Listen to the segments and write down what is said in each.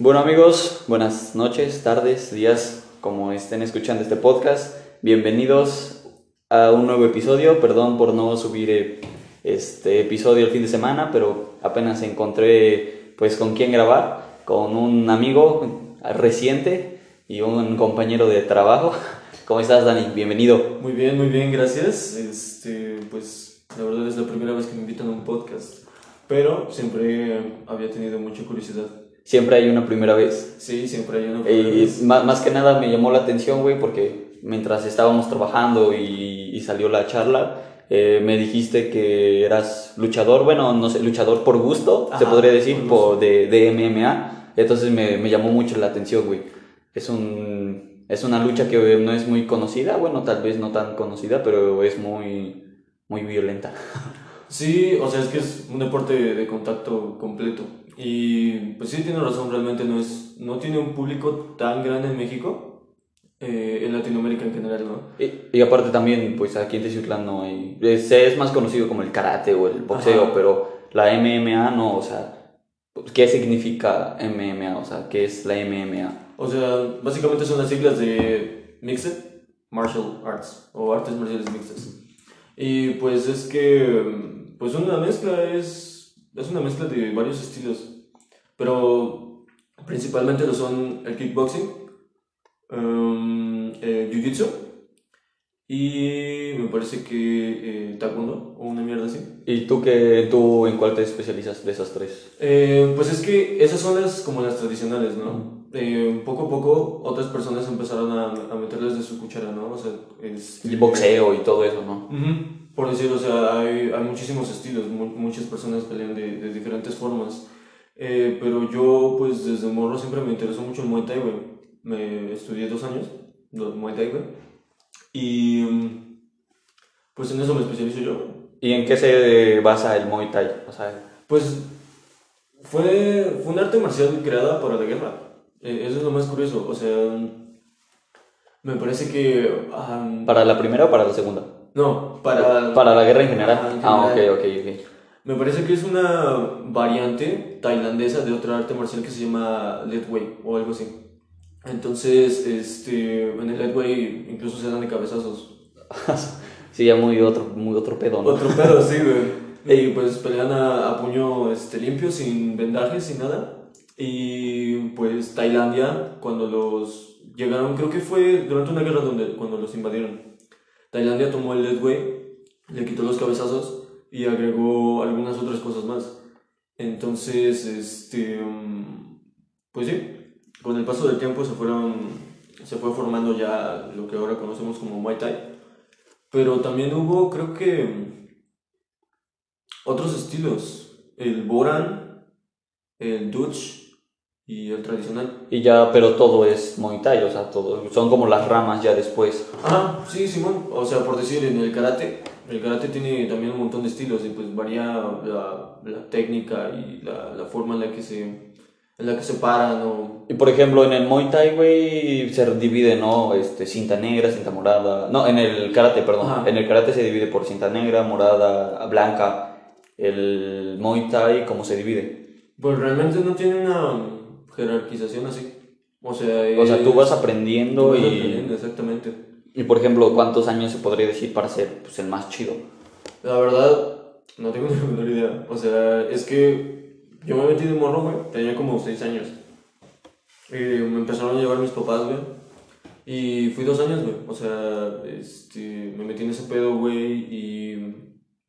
Bueno amigos, buenas noches, tardes, días, como estén escuchando este podcast. Bienvenidos a un nuevo episodio. Perdón por no subir eh, este episodio el fin de semana, pero apenas encontré pues con quién grabar, con un amigo reciente y un compañero de trabajo. ¿Cómo estás, Dani? Bienvenido. Muy bien, muy bien, gracias. Este, pues la verdad es la primera vez que me invitan a un podcast, pero siempre había tenido mucha curiosidad. Siempre hay una primera vez. Sí, siempre hay una primera Y vez. más, más que nada me llamó la atención, güey, porque mientras estábamos trabajando y, y salió la charla, eh, me dijiste que eras luchador, bueno, no sé, luchador por gusto, se podría decir, por, de, de MMA. Entonces me, me llamó mucho la atención, güey. Es, un, es una lucha que no es muy conocida, bueno, tal vez no tan conocida, pero es muy, muy violenta. Sí, o sea, es que es un deporte de contacto completo. Y pues sí, tiene razón, realmente no es, no tiene un público tan grande en México, eh, en Latinoamérica en general, ¿no? Y, y aparte también, pues aquí en Teciutlán no hay... Es, es más conocido como el karate o el boxeo, Ajá. pero la MMA no, o sea... ¿Qué significa MMA? O sea, ¿qué es la MMA? O sea, básicamente son las siglas de Mixed Martial Arts o artes marciales mixtas. Y pues es que, pues una mezcla es, es una mezcla de varios estilos, pero principalmente lo son el kickboxing, um, el jiu-jitsu y me parece que eh, taekwondo o una mierda así. ¿Y tú, qué, tú en cuál te especializas de esas tres? Eh, pues es que esas son las como las tradicionales, ¿no? Eh, poco a poco otras personas empezaron a, a meterles de su cuchara, ¿no? O sea, es... El boxeo y todo eso, ¿no? Ujú, Por decir, o sea, hay, hay muchísimos estilos, mu- muchas personas pelean de, de diferentes formas. Eh, pero yo, pues desde morro siempre me interesó mucho el Muay Thai, güey. Me estudié dos años de Muay Thai, güey. Y mm, pues en eso me especializo yo, güey. ¿Y en qué se basa el Muay Thai? O sea, Pues fue, fue un arte marcial creada para la guerra. Eh, eso es lo más curioso. O sea, me parece que. ah, ¿para la primera o para la segunda? no, para. Para la guerra en general. Ajá, en Ah, ok, general. ok, ok. Me parece que es una variante tailandesa de otra arte marcial que se llama Lead Way o algo así. Entonces, este, en el Lead Way incluso se dan de cabezazos. Sí, ya muy otro, muy otro pedo, ¿no? Otro pedo, sí, güey. Y pues pelean a, a puño este, limpio, sin vendajes, sin nada. Y pues Tailandia, cuando los llegaron, creo que fue durante una guerra donde, cuando los invadieron. Tailandia tomó el Lead Way, le quitó los cabezazos y agregó algunas otras cosas más. Entonces, este, pues sí, con el paso del tiempo se fueron, se fue formando ya lo que ahora conocemos como Muay Thai. Pero también hubo, creo que, otros estilos. El Boran, el Dutch y el tradicional. Y ya, pero todo es Muay Thai, o sea, todo, son como las ramas ya después. Ajá, sí, Simón. O sea, por decir, en el karate, el karate tiene también un montón de estilos y pues varía la, la técnica y la, la forma en la que se, en la que se paran o... Y por ejemplo, en el Muay Thai, güey, se divide, ¿no? Este, cinta negra, cinta morada. No, en el karate, perdón. Ajá. En el karate se divide por cinta negra, morada, blanca. El Muay Thai, ¿cómo se divide? Pues realmente no tiene una jerarquización así. O sea, O sea, tú vas aprendiendo tú vas y... aprendiendo, exactamente. Y por ejemplo, ¿cuántos años se podría decir para ser pues, el más chido? La verdad, no tengo ni la menor idea. O sea, es que yo me metí de morro, güey. Tenía como 6 años. Y me empezaron a llevar mis papás, güey. Y fui dos años, güey. O sea, este, me metí en ese pedo, güey. Y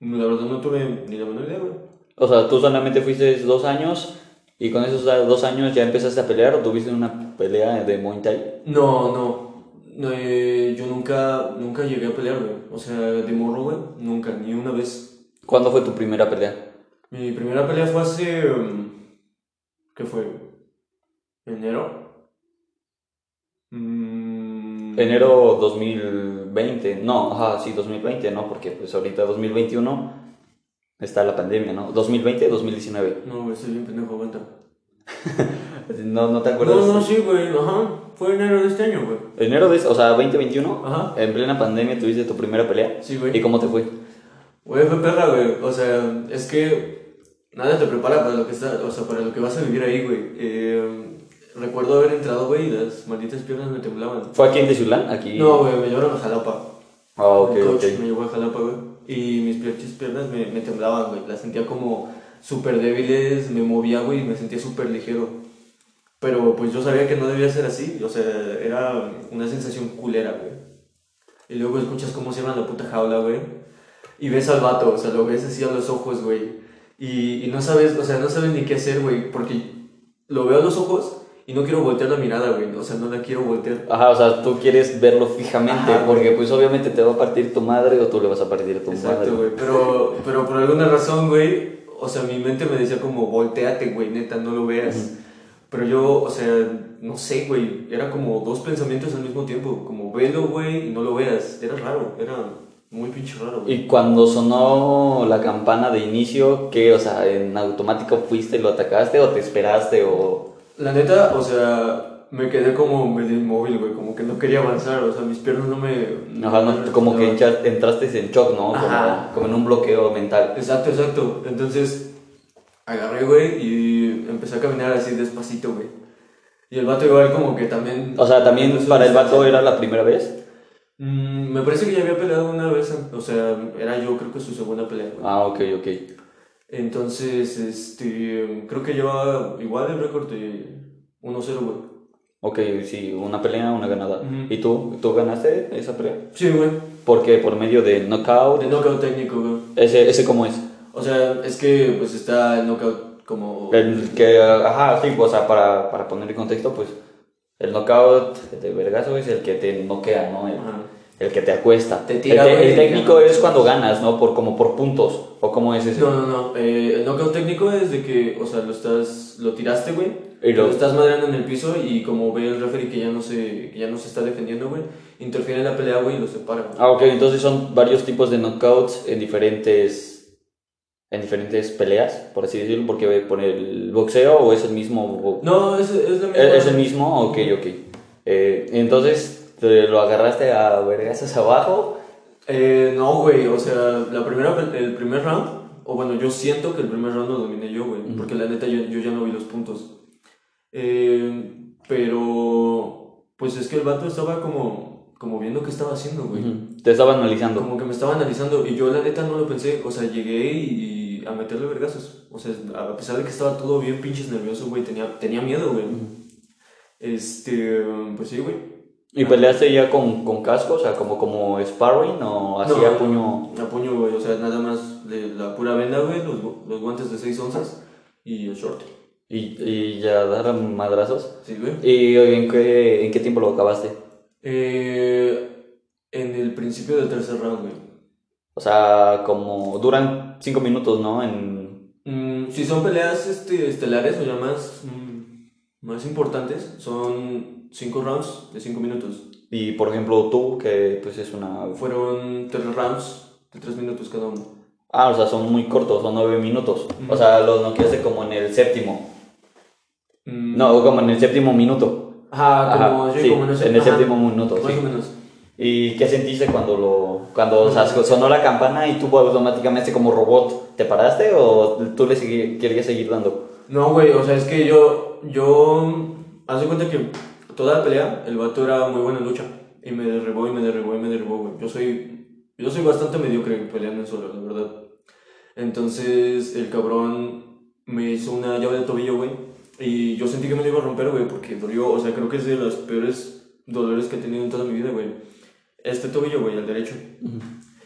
la verdad no tuve ni la menor idea, güey. O sea, tú solamente fuiste dos años y con esos dos años ya empezaste a pelear o tuviste una pelea de Muay Thai. No, no. No, eh, yo nunca, nunca llegué a pelear, güey. O sea, de morro, güey. Nunca, ni una vez. ¿Cuándo fue tu primera pelea? Mi primera pelea fue hace. um, ¿Qué fue? ¿Enero? Mm, Enero 2020, no, ajá, sí, 2020, ¿no? Porque pues ahorita 2021 está la pandemia, ¿no? 2020, 2019. No, güey, estoy bien pendejo, aguanta. No, no te acuerdas. No, no, sí, güey, ajá. Fue enero de este año, güey. Enero de, o sea, 2021, Ajá. en plena pandemia tuviste tu primera pelea. Sí, güey. ¿Y cómo te fue? Güey, fue perra, güey. O sea, es que nada te prepara para lo que está, o sea, para lo que vas a vivir ahí, güey. Eh, recuerdo haber entrado, güey, y las malditas piernas me temblaban. ¿Fue aquí en Teciutlán? Aquí. No, güey, me llevaron a Jalapa. Ah, ok, El coach ok. me llevó a Jalapa, güey. Y mis piernas me, me temblaban, güey. Las sentía como súper débiles, me movía, güey, y me sentía súper ligero. Pero pues yo sabía que no debía ser así, o sea, era una sensación culera, güey. Y luego escuchas cómo cierran la puta jaula, güey. Y ves al vato, o sea, lo ves así a los ojos, güey. Y, y no sabes, o sea, no sabes ni qué hacer, güey, porque lo veo a los ojos y no quiero voltear la mirada, güey. O sea, no la quiero voltear. Ajá, o sea, tú quieres verlo fijamente Ajá, porque pues obviamente te va a partir tu madre o tú le vas a partir a tu madre. Exacto, güey. Pero, pero por alguna razón, güey, o sea, mi mente me decía como, volteate, güey, neta, no lo veas. Pero yo, o sea, no sé, güey, era como dos pensamientos al mismo tiempo, como velo, güey, y no lo veas. Era raro, era muy pinche raro, güey. Y cuando sonó la campana de inicio, ¿qué? O sea, ¿en automático fuiste y lo atacaste o te esperaste o...? La neta, o sea, me quedé como medio inmóvil, güey, como que no quería avanzar, o sea, mis piernas no me... Ajá, no no, como que entraste en shock, ¿no? Como, Ajá. como en un bloqueo mental. Exacto, exacto. Entonces, agarré, güey, y empecé a caminar así despacito, güey. Y el vato igual como que también... O sea, también para el vato era la primera vez. Mm, me parece que ya había peleado una vez, o sea, era yo creo que su segunda pelea, güey. Ah, ok, ok. Entonces, este, creo que llevaba igual el récord de 1-0, güey. Ok, sí, una pelea, una ganada. ¿Y tú? ¿Tú ganaste esa pelea? Sí, güey. ¿Por qué? ¿Por medio de knockout? De knockout técnico, güey. ¿Ese, ese cómo es? O sea, es que pues está el knockout como... El que, ajá, sí, o sea, para, para poner en contexto, pues el knockout de vergazo es el que te noquea, ¿no? El, Ajá. El que te acuesta. Te tira, el, te- el técnico es cuando ganas, ¿no? Por, como por puntos. ¿O cómo es ese? No, no, no. Eh, el knockout técnico es de que, o sea, lo estás, lo tiraste, güey. Y lo- lo... estás madreando en el piso y como ve el referee que ya no se, que ya no se está defendiendo, güey, interfiere en la pelea, güey, y lo separa. Ah, ok, entonces son varios tipos de knockouts en diferentes en diferentes peleas, por así decirlo, porque por el boxeo o es el mismo No, es, es la misma. ¿Es es el mismo? Ok, ok. Eh, entonces, ¿te lo agarraste a vergasas abajo? Eh, no, güey, o sea, la primera, el primer round, o bueno, yo siento que el primer round lo dominé yo, güey, porque la neta yo, yo ya no vi los puntos. Eh, pero, pues es que el vato estaba como, como viendo qué estaba haciendo, güey. Te estaba analizando. Como que me estaba analizando y yo la neta no lo pensé, o sea, llegué y, a meterle vergazos. O sea, a pesar de que estaba todo bien pinches nervioso, güey, tenía, tenía miedo, güey. Este, pues sí, güey. ¿Y peleaste ya con, con casco? O sea, como, como sparring o así a puño. A puño, güey, o sea, nada más de la pura venda, güey, los, los guantes de 6 onzas y el short. Y, y ya dar madrazos. Sí, güey. ¿Y en qué, en qué tiempo lo acabaste? Eh, en el principio del tercer round, güey. O sea, como duran cinco minutos, ¿no? En... Mm, si son peleas este, estelares o ya más, mm, más importantes, son 5 rounds de 5 minutos. Y por ejemplo tú, que pues es una... Fueron 3 rounds de 3 minutos cada uno. Ah, o sea, son muy cortos, son nueve minutos. O sea, los noqueaste como en el séptimo. Mm, No, como en el séptimo minuto. Ajá, como, Ajá, sí, sí, como en, ese- en el séptimo minuto, Más sí. o menos. ¿Y qué sentiste cuando lo cuando o sea, sonó la campana y tú automáticamente como robot te paraste o tú le querías seguir dando? No, güey, o sea, es que yo, yo, haz de cuenta que toda la pelea, el vato era muy bueno en lucha. Y me derribó y me derribó y me derribó, güey. Yo soy, yo soy bastante mediocre peleando en solo, la verdad. Entonces, el cabrón me hizo una llave de tobillo, güey. Y yo sentí que me lo iba a romper, güey, porque dolió. O sea, creo que es de los peores dolores que he tenido en toda mi vida, güey. Este tobillo, güey, el derecho.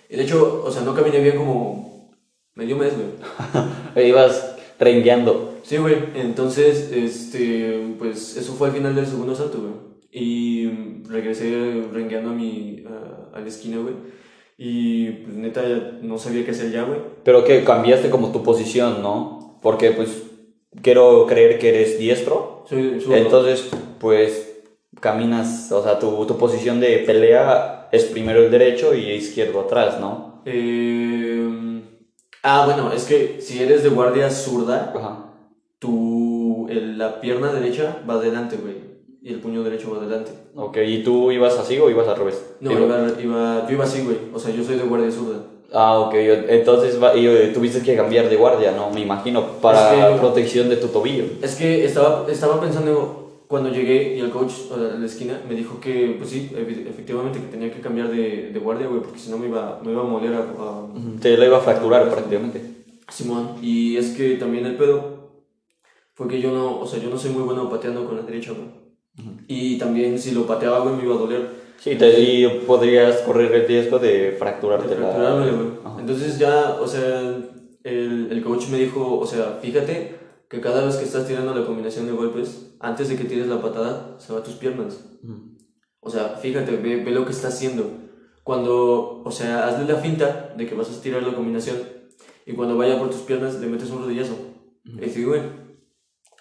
Y de hecho, o sea, no caminé bien como medio mes, güey. Ibas rengueando. Sí, güey. Entonces, este, pues eso fue al final del segundo salto, güey. Y regresé rengueando a mi, a, a la esquina, güey. Y pues neta ya no sabía qué hacer ya, güey. Pero que cambiaste como tu posición, ¿no? Porque pues quiero creer que eres diestro. Soy, soy- Entonces, pues caminas, o sea, tu, tu posición de pelea es primero el derecho y izquierdo atrás, ¿no? Eh, ah, bueno, es que si eres de guardia zurda, Ajá. La pierna derecha va adelante, güey. Y el puño derecho va adelante. Ok, ¿y tú ibas así o ibas al revés? No, iba, iba, yo iba así, güey. O sea, yo soy de guardia zurda. Ah, ok. Entonces tuviste que cambiar de guardia, ¿no? Me imagino, para Es que- protección de tu tobillo. Es que estaba, estaba pensando cuando llegué y el coach a la esquina me dijo que, pues sí, efectivamente que tenía que cambiar de, de guardia, güey, porque si no me iba, me iba a moler a, a- Te lo iba a fracturar prácticamente. Simón. Y es que también el pedo fue que yo no, o sea, yo no soy muy bueno pateando con la derecha, güey. Y también si lo pateaba, güey, me iba a doler. Sí, te, y podrías correr el riesgo de fracturarte de la... güey. Ajá. Entonces ya, o sea, el, el coach me dijo, o sea, fíjate que cada vez que estás tirando la combinación de golpes, antes de que tires la patada, se va a tus piernas. Ujú. O sea, fíjate, ve, ve lo que está haciendo. Cuando, o sea, hazle la finta de que vas a tirar la combinación y cuando vaya por tus piernas le metes un rodillazo. Y sí, güey,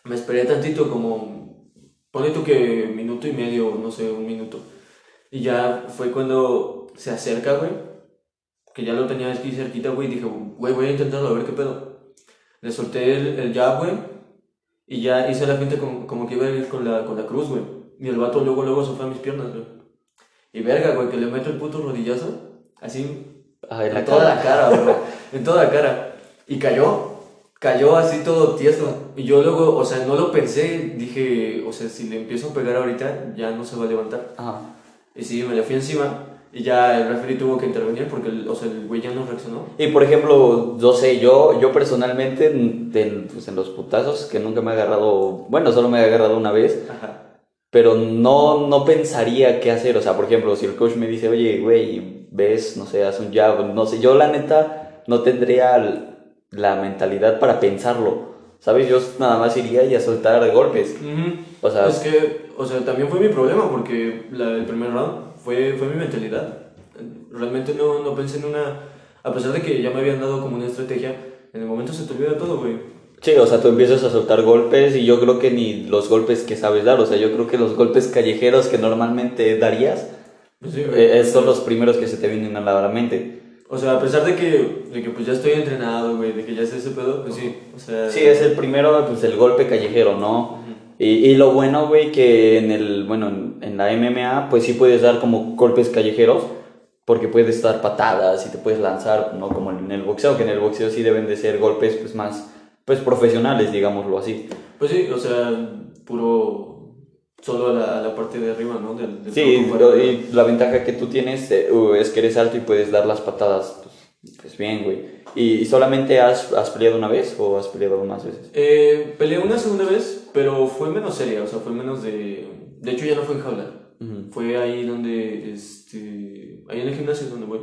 me esperé tantito, como, ponle tú que minuto y medio, no sé, un minuto. Y ya fue cuando se acerca, güey, que ya lo tenía aquí cerquita, güey, y dije, güey, voy a intentarlo, a ver qué pedo. Le solté el, el jab, güey, y ya hice la finta como, como que iba a ir con la, con la cruz, güey. Y el vato luego, luego se fue a mis piernas, güey. Y verga, güey, que le meto el puto rodillazo, así, Ah, en la toda cara. la cara, bro. En toda la cara. Y cayó. Cayó así todo tieso. Y yo luego, o sea, no lo pensé. Dije, o sea, si le empiezo a pegar ahorita, ya no se va a levantar. Ajá. Y sí, me le fui encima. Y ya el referee tuvo que intervenir porque, el, o sea, el güey ya no reaccionó. Y por ejemplo, yo sé, yo, yo personalmente, en, pues, en los putazos, que nunca me he agarrado, bueno, solo me he agarrado una vez, Ajá. pero no, no pensaría qué hacer. O sea, por ejemplo, si el coach me dice, oye, güey, ves, no sé, haz un jab, no sé, yo la neta no tendría la mentalidad para pensarlo. ¿Sabes? Yo nada más iría y a soltar golpes. Ujú. O sea, es que, o sea, también fue mi problema porque la, el primer round fue, fue mi mentalidad. Realmente no, no pensé en una. A pesar de que ya me habían dado como una estrategia, en el momento se te olvida todo, güey. Sí, o sea, tú empiezas a soltar golpes y yo creo que ni los golpes que sabes dar, o sea, yo creo que los golpes callejeros que normalmente darías Pues sí, eh, son los primeros que se te vienen a la mente. O sea, a pesar de que, de que pues ya estoy entrenado, güey, de que ya sé ese pedo, pues sí. O sea. Sí, es el primero, pues el golpe callejero, ¿no? Y, y lo bueno, güey, que en el, bueno, en, en la MMA, pues sí puedes dar como golpes callejeros, porque puedes dar patadas y te puedes lanzar, ¿no? Como en el boxeo, que en el boxeo sí deben de ser golpes, pues más, pues profesionales, digámoslo así. Pues sí, o sea, puro. Solo la, la parte de arriba, ¿no? Del, del Sí, y la ventaja que tú tienes eh, uh, es que eres alto y puedes dar las patadas, pues, pues bien, güey. ¿Y, y solamente has, has peleado una vez o has peleado más veces? Eh, peleé una segunda vez, pero fue menos seria, o sea, fue menos de... De hecho, ya no fue en jaula. Ujú. Fue ahí donde, este... Ahí en el gimnasio es donde voy.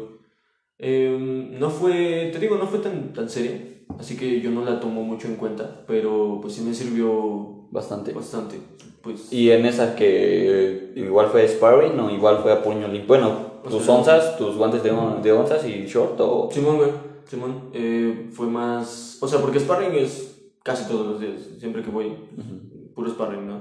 Eh, no fue, te digo, no fue tan, tan seria, así que yo no la tomo mucho en cuenta, pero pues sí me sirvió Bastante. bastante. Pues, Y en esa que igual fue sparring o igual fue a puño limpio. Bueno, tus onzas, tus guantes de, on- de onzas y short o... Simón, güey, Simón, eh, fue más... O sea, porque sparring es casi todos los días, siempre que voy, puro sparring, ¿no?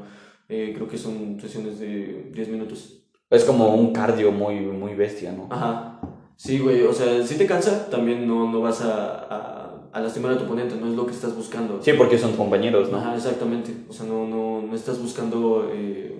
Eh, creo que son sesiones de 10 minutos. Es como un cardio muy, muy bestia, ¿no? Ajá. Sí, güey, o sea, si te cansa, también no, no vas a, a, a lastimar a tu oponente, no es lo que estás buscando. Sí, porque son compañeros, ¿no? Ajá, exactamente. O sea, no, no, no estás buscando, eh,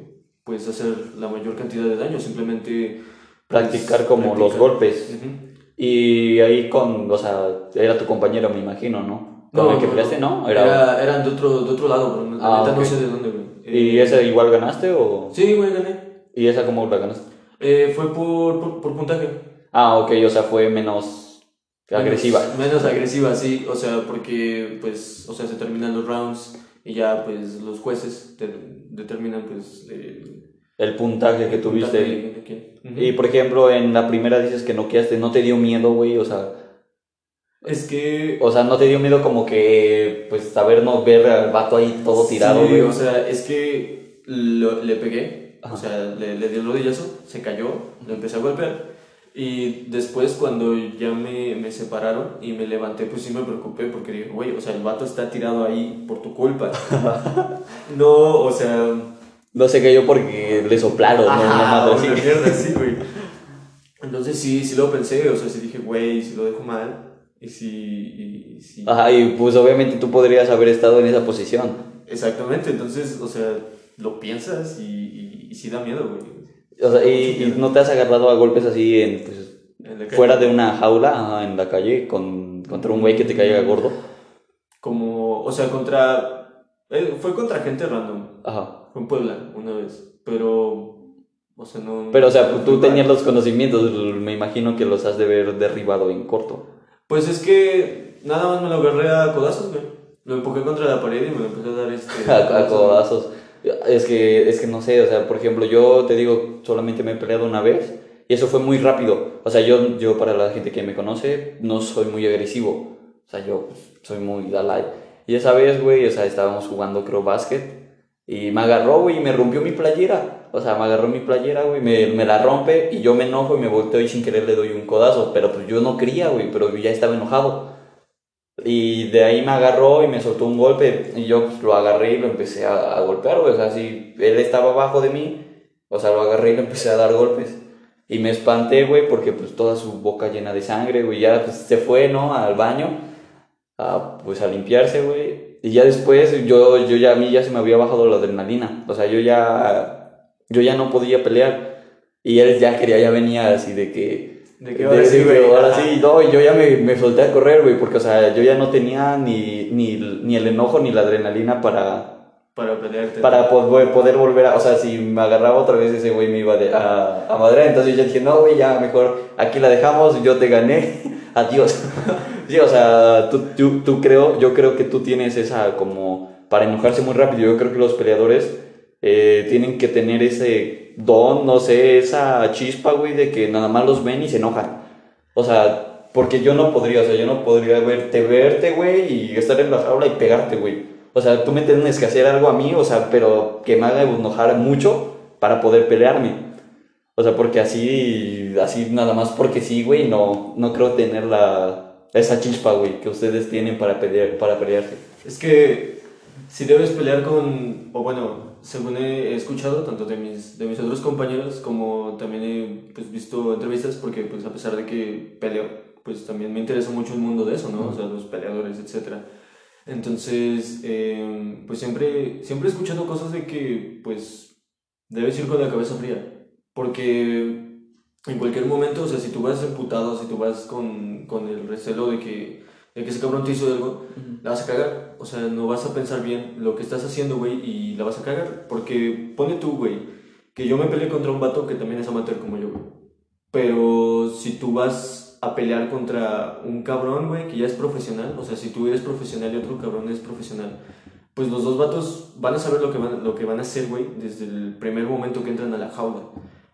pues, hacer la mayor cantidad de daño, simplemente... pues, Practicar como los practicar. golpes. Ujú. Y ahí con, o sea, era tu compañero, me imagino, ¿no? Con el que peleaste, ¿no? Era... Era, eran de otro, de otro lado, pero Ah, neta no sé de dónde, güey. ¿Y Eh, esa igual ganaste o...? Sí, güey, gané. ¿Y esa cómo la ganaste? Eh, fue por, por, por puntaje. Ah, ok, o sea, fue menos agresiva. Menos, agresiva, sí. O sea, porque, pues, o sea, se terminan los rounds y ya, pues, los jueces te- determinan, pues, el El puntaje que tuviste. Y por ejemplo, en la primera dices que noqueaste, ¿no te dio miedo, güey? O sea, Es que... o sea, ¿no te dio miedo como que, pues, saber no ver al vato ahí todo tirado, Sí, güey? o sea, es que lo- le pegué, Ajá. o sea, le, le di el rodillazo, se cayó, lo empecé a golpear. Y después cuando ya me, me separaron y me levanté, pues sí me preocupé porque dije, güey, o sea, el vato está tirado ahí por tu culpa. no, o sea... No se cayó porque le soplaron, ¿no? Ajá, una así. mierda así, güey. Entonces sí, sí lo pensé, o sea, sí dije, güey, si lo dejo mal, y si... Y si... Ajá, y pues obviamente tú podrías haber estado en esa posición. Exactamente, entonces, o sea, lo piensas y, y, y sí da miedo, güey. O sea, y, y no te has agarrado a golpes así en, pues, fuera de una jaula, ajá, en la calle, con, contra un güey que te caiga gordo. Como, o sea, contra... eh, fue contra gente random. Ajá. Fue en Puebla una vez. Pero. O sea, no. Pero, o sea, no tú tenías los conocimientos, me imagino que los has de ver derribado en corto. Pues es que nada más me lo agarré a codazos, güey. Lo empujé contra la pared y me lo empecé a dar este. a, a codazos. Es que, es que no sé, o sea, por ejemplo, yo te digo, solamente me he peleado una vez y eso fue muy rápido. O sea, yo, yo para la gente que me conoce, no soy muy agresivo. O sea, yo soy muy Dalai. Y esa vez, güey, o sea, estábamos jugando, creo, básquet y me agarró, güey, y me rompió mi playera. O sea, me agarró mi playera, güey, me, me la rompe y yo me enojo y me volteo y sin querer le doy un codazo. Pero pues yo no quería, güey, pero yo ya estaba enojado. Y de ahí me agarró y me soltó un golpe y yo pues, lo agarré y lo empecé a, a golpear, güey. O sea, si él estaba abajo de mí, o sea, lo agarré y le empecé a dar golpes. Y me espanté, güey, porque pues toda su boca llena de sangre, güey. Ya pues, se fue, ¿no? Al baño, a, pues a limpiarse, güey. Y ya después yo, yo ya, a mí ya se me había bajado la adrenalina. O sea, yo ya, yo ya no podía pelear. Y él ya quería, ya venía así de que... De que ahora sí, güey. ahora sí, no, y yo ya me, me solté a correr, güey, porque, o sea, yo ya no tenía ni, ni, ni el enojo ni la adrenalina para, Para pelearte. para güey, poder volver a, o sea, si me agarraba otra vez ese güey me iba de- a, a madrear, entonces yo dije, no, güey, ya mejor aquí la dejamos, yo te gané, adiós. sí, o sea, tú, tú, tú creo, yo creo que tú tienes esa como, para enojarse muy rápido, yo creo que los peleadores eh, tienen que tener ese don, no sé, esa chispa, güey, de que nada más los ven y se enojan. O sea, porque yo no podría, o sea, yo no podría verte, verte, güey, y estar en la jaula y pegarte, güey. O sea, tú me tienes que hacer algo a mí, o sea, pero que me haga enojar mucho para poder pelearme. O sea, porque así, así nada más porque sí, güey, no, no creo tener la, esa chispa, güey, que ustedes tienen para, pelear, para pelearse. Es que si debes pelear con, o bueno, según he escuchado, tanto de mis, de mis otros compañeros como también he pues, visto entrevistas, porque pues a pesar de que peleo, pues también me interesa mucho el mundo de eso, ¿no? O sea, los peleadores, etc. Entonces, eh, pues siempre, siempre he escuchado cosas de que pues debes ir con la cabeza fría, porque en cualquier momento, o sea, si tú vas emputado, si tú vas con, con el recelo de que, de que ese cabrón te hizo algo, la vas a cagar. O sea, no vas a pensar bien lo que estás haciendo, güey, y la vas a cagar. Porque pone tú, güey, que yo me peleé contra un vato que también es amateur como yo, güey. Pero si tú vas a pelear contra un cabrón, güey, que ya es profesional, o sea, si tú eres profesional y otro cabrón es profesional, pues los dos vatos van a saber lo que van, lo que van a hacer, güey, desde el primer momento que entran a la jaula.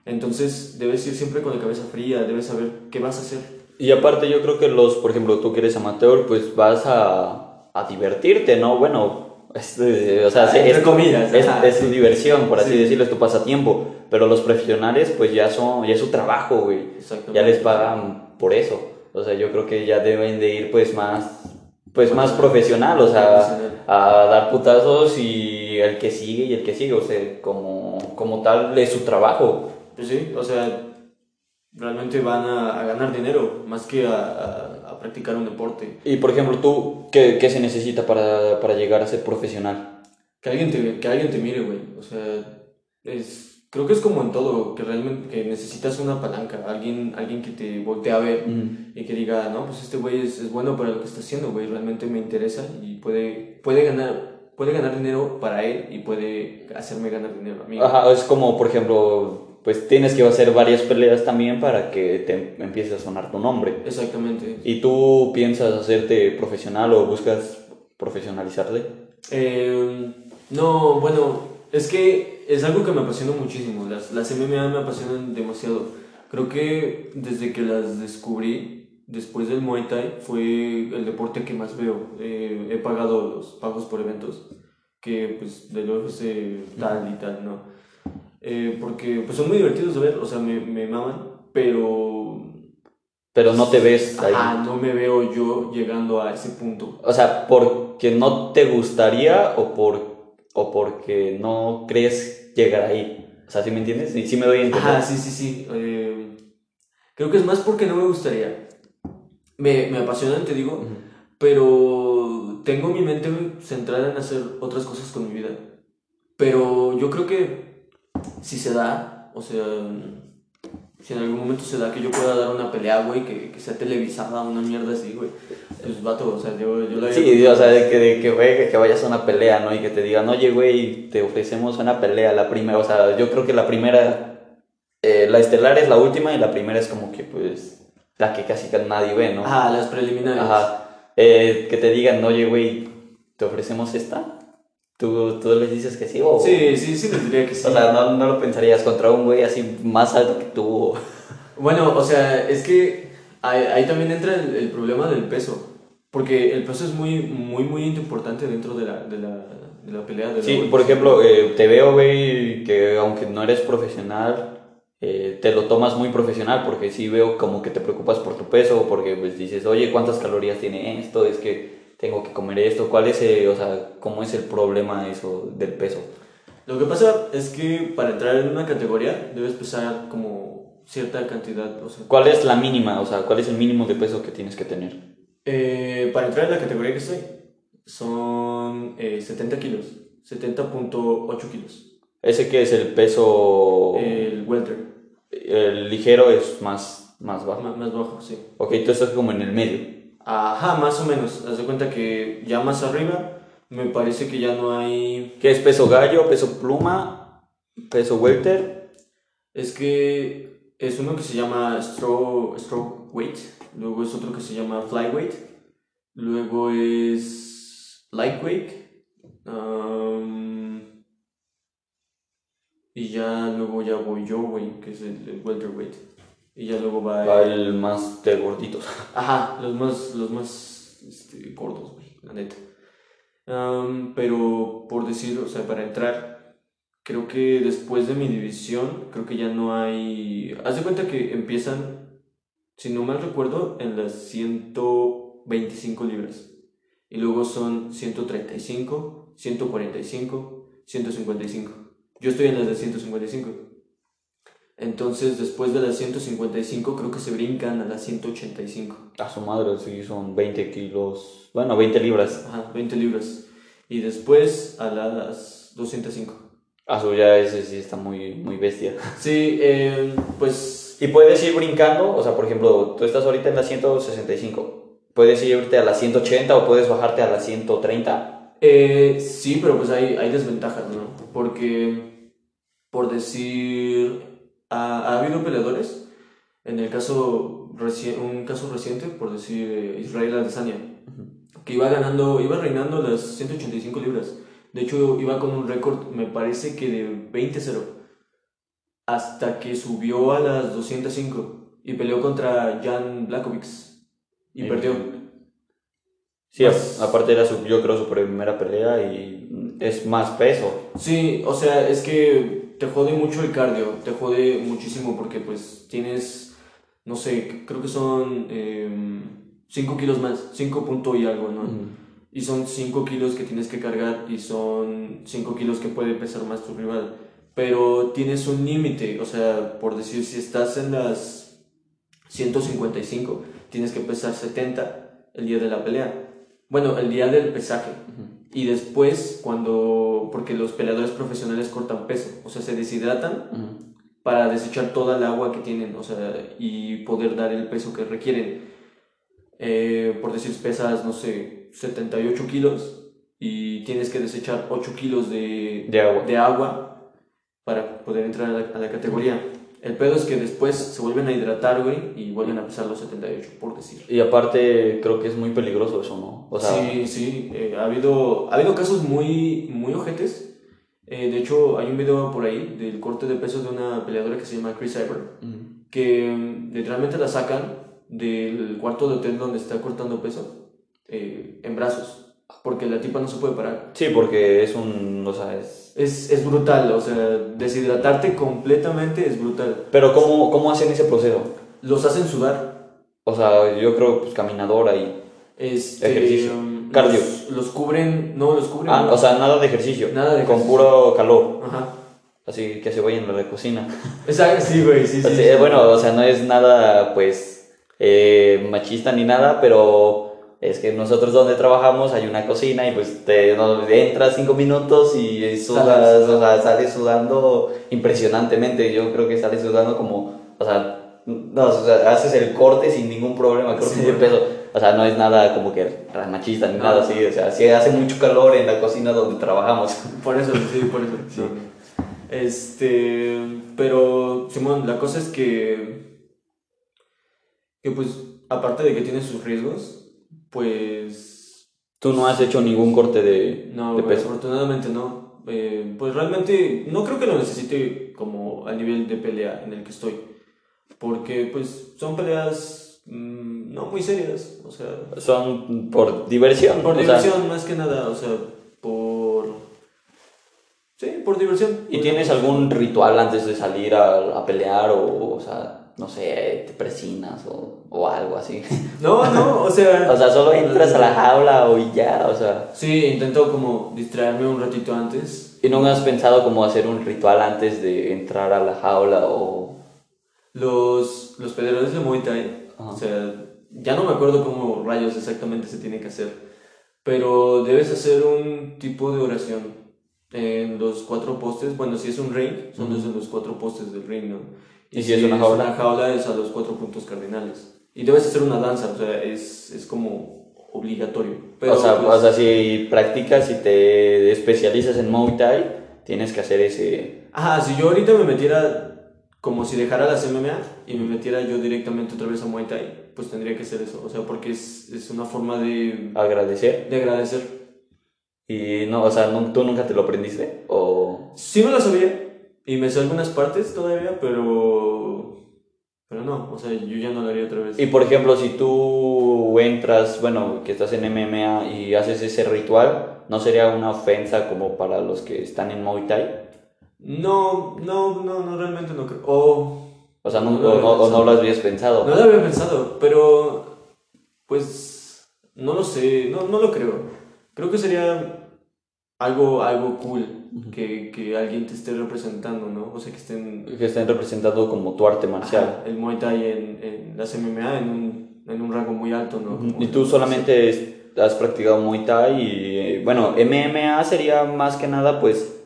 Entonces, debes ir siempre con la cabeza fría, debes saber qué vas a hacer. Y aparte yo creo que los, por ejemplo, tú que eres amateur, pues vas a, a divertirte, ¿no? Bueno, es, eh, o sea, Ah, es, es, es su diversión, por así Sí. decirlo, es tu pasatiempo. Pero los profesionales, pues ya son, ya es su trabajo, güey. Ya les pagan por eso. O sea, yo creo que ya deben de ir, pues, más, pues, más profesional, o sea, a dar putazos y el que sigue y el que sigue, o sea, como, como tal, es su trabajo. Pues sí, o sea, realmente van a, a ganar dinero más que a, a- a practicar un deporte. Y, por ejemplo, tú, ¿qué, qué se necesita para, para llegar a ser profesional? Que alguien te, que alguien te mire, güey. O sea, es, creo que es como en todo, que realmente que necesitas una palanca, alguien, alguien que te voltee a ver y que diga, no, pues este güey es, es bueno para lo que está haciendo, güey, realmente me interesa y puede, puede ganar. Puede ganar dinero para él y puede hacerme ganar dinero a mí. Ajá, es como, por ejemplo, pues tienes que hacer varias peleas también para que te empiece a sonar tu nombre. Exactamente. ¿Y tú piensas hacerte profesional o buscas profesionalizarte? Eh, no, bueno, es que es algo que me apasiona muchísimo. Las, las MMA me apasionan demasiado. Creo que desde que las descubrí, después del Muay Thai, fue el deporte que más veo. Eh, he pagado los pagos por eventos, que pues del UFC tal y tal, ¿no? Eh, porque pues son muy divertidos de ver, o sea, me, me maman, pero Pero no te ves ahí. ajá, no me veo yo llegando a ese punto. O sea, porque no te gustaría o, por, o porque no crees llegar ahí. O sea, ¿sí me entiendes? Sí, sí me doy a entender. Ajá, sí, sí, sí. Eh, creo que es más porque no me gustaría. Me, me apasionan, te digo, Ujú. pero tengo mi mente centrada en hacer otras cosas con mi vida. Pero yo creo que si se da, o sea, si en algún momento se da que yo pueda dar una pelea, güey, que, que sea televisada, una mierda así, güey, pues vato, o sea, yo, yo la Sí, o sea, de que, de que, güey, que vayas a una pelea, ¿no? Y que te digan, oye, güey, te ofrecemos una pelea, la primera, o sea, yo creo que la primera, eh, la estelar es la última y la primera es como que, pues, la que casi nadie ve, ¿no? Ajá, las preliminares. Ajá. Eh, que te digan, oye, güey, ¿te ofrecemos esta? ¿Tú, tú les dices que sí o...? Sí, sí, sí les diría que sí. O sea, no, no lo pensarías contra un güey así más alto que tú. Bueno, o sea, es que ahí, ahí también entra el, el, problema del peso. Porque el peso es muy, muy, muy importante dentro de la, de la, de la pelea. De sí, por ejemplo, eh, te veo, güey, que aunque no eres profesional, eh, te lo tomas muy profesional porque sí veo como que te preocupas por tu peso, porque pues dices, oye, ¿cuántas calorías tiene esto? Es que tengo que comer esto, ¿cuál es, el, o sea, cómo es el problema eso del peso? Lo que pasa es que para entrar en una categoría debes pesar como cierta cantidad. O sea, ¿Cuál es la mínima? O sea, ¿cuál es el mínimo de peso que tienes que tener? Eh, para entrar en la categoría que estoy, son eh, 70 kilos, 70.8 kilos. ¿Ese que es el peso? El welter. El ligero es más, más bajo. Más, más bajo, sí. Ok, tú estás como en el medio. Ajá, más o menos. Haz de cuenta que ya más arriba me parece que ya no hay... ¿Qué es peso gallo, peso pluma, peso welter? Es que es uno que se llama stroke, stroke weight, luego es otro que se llama flyweight, luego es lightweight, y ya luego ya voy yo, güey, que es el, el welterweight. Y ya luego va, va el, el, más de gorditos. Ajá, los más, los más este, gordos, güey, la neta. Um, pero por decir, o sea, para entrar, creo que después de mi división, creo que ya no hay... Haz de cuenta que empiezan, si no mal recuerdo, en las 125 libras. Y luego son 135, 145, 155. Yo estoy en las de 155. Entonces, después de las 155, creo que se brincan a las 185. A su madre, sí, son 20 kilos. Bueno, 20 libras. Ajá, 20 libras. Y después a las 205. A su ya ese sí está muy, muy bestia. Sí, eh, pues. Y puedes ir brincando, o sea, por ejemplo, tú estás ahorita en la 165. ¿Puedes irte a la 180 o puedes bajarte a la 130? Eh, sí, pero pues hay, hay desventajas, ¿no? Porque, por decir ha, ha, habido peleadores, en el caso, un caso reciente, por decir Israel Adesanya, uh -huh. que iba ganando, iba reinando las 185 libras. De hecho, iba con un récord, me parece que de 20-0, hasta que subió a las 205 y peleó contra Jan Blachowicz y Sí. perdió. Sí, Pues- aparte era su, yo creo su primera pelea y es más peso. Sí, o sea, es que te jode mucho el cardio, te jode muchísimo porque pues tienes, no sé, creo que son 5 kilos más, 5 punto y algo, ¿no? Y son 5 kilos que tienes que cargar y son 5 kilos que puede pesar más tu rival. Pero tienes un límite, o sea, por decir, si estás en las 155, tienes que pesar 70 el día de la pelea. Bueno, el día del pesaje. Y después, cuando. Porque los peleadores profesionales cortan peso, o sea, se deshidratan para desechar toda el agua que tienen, o sea, y poder dar el peso que requieren. Eh, por decir, pesas, no sé, 78 kilos y tienes que desechar 8 kilos de, De agua. de agua para poder entrar a la, a la categoría. El pedo es que después se vuelven a hidratar, güey, y vuelven a pesar los 78, por decir. Y aparte creo que es muy peligroso eso, ¿no? O sea, sí, sí, eh, ha, habido, ha habido casos muy, muy ojetes. Eh, de hecho, hay un video por ahí del corte de peso de una peleadora que se llama Chris Cyber, Ujú. que mm, literalmente la sacan del cuarto de hotel donde está cortando peso eh, en brazos, porque la tipa no se puede parar. Sí, porque es un, o sea, es... Es, es brutal, o sea, deshidratarte completamente es brutal. Pero ¿cómo, cómo hacen ese proceso? Los hacen sudar. O sea, yo creo pues caminadora y... Este, Ejercicio. um, Cardio. Los, los cubren, no, los cubren. Ah, o sea, nada de ejercicio. Nada de Con ejercicio. puro calor. Ajá. Así que se vayan a la cocina. Exacto, sí, güey, sí, sí. eh, Bueno, o sea, no es nada, pues, eh, machista ni nada, pero es que nosotros donde trabajamos hay una cocina y pues te no, entras cinco minutos y sudas, o sea, sales sudando impresionantemente. Yo creo que sales sudando como O sea, no, o sea, haces el corte sin ningún problema, corte Sí, de peso. O sea, no es nada como que machista ni No. nada así. O sea, sí hace mucho calor en la cocina donde trabajamos. Por eso, sí, por eso. Sí. No. Este, pero Simón, la cosa es que, que pues, aparte de que tiene sus riesgos, pues, Tú no has hecho ningún corte de, no, de peso. afortunadamente no. Eh, pues realmente no creo que lo necesite como a nivel de pelea en el que estoy, porque pues son peleas mm, no muy serias, o sea, Son por diversión. por o sea, diversión más que nada, o sea, por... Sí, por diversión. ¿Y tienes algún ritual antes de salir a, a pelear o, o sea, no sé, te presinas o, o algo así? No, no, o sea... o sea, solo entras a la jaula o y ya, o sea... Sí, intento como distraerme un ratito antes. ¿Y no has pensado como hacer un ritual antes de entrar a la jaula o...? Los, los peleadores de Muay Thai, Ajá. o sea, ya no me acuerdo cómo rayos exactamente se tiene que hacer, pero debes hacer un tipo de oración en los cuatro postes. Bueno, si es un ring, son los, los cuatro postes del ring, ¿no? ¿Y si es una jaula? una jaula es a los cuatro puntos cardinales. Y debes hacer una danza, o sea, es, es como obligatorio. Pero, o, sea, pues, o sea, si practicas y te especializas en Muay Thai, tienes que hacer ese... Ajá, si yo ahorita me metiera como si dejara las MMA y me metiera yo directamente otra vez a Muay Thai, pues tendría que ser eso. O sea, porque es, es una forma de, agradecer. de agradecer. Y no, o sea, ¿no- ¿tú nunca te lo aprendiste? O... Sí me lo sabía y me sé algunas partes todavía, pero... Pero no, o sea, yo ya no lo haría otra vez. Y por ejemplo, si tú entras, bueno, que estás en MMA y haces ese ritual, ¿no sería una ofensa como para los que están en Muay Thai? No, no, no, no, realmente no creo. O... O sea, no, No lo no- no lo habías pensado. No lo había pensado, pero... Pues... No lo sé, no, no lo creo. Creo que sería algo, algo cool que, que alguien te esté representando, ¿no? O sea, que estén Que estén representando como tu arte marcial. ajá, el Muay Thai en, en las MMA en un, en un rango muy alto, ¿no? Como- Y tú solamente has practicado Muay Thai y, bueno, MMA sería más que nada, pues,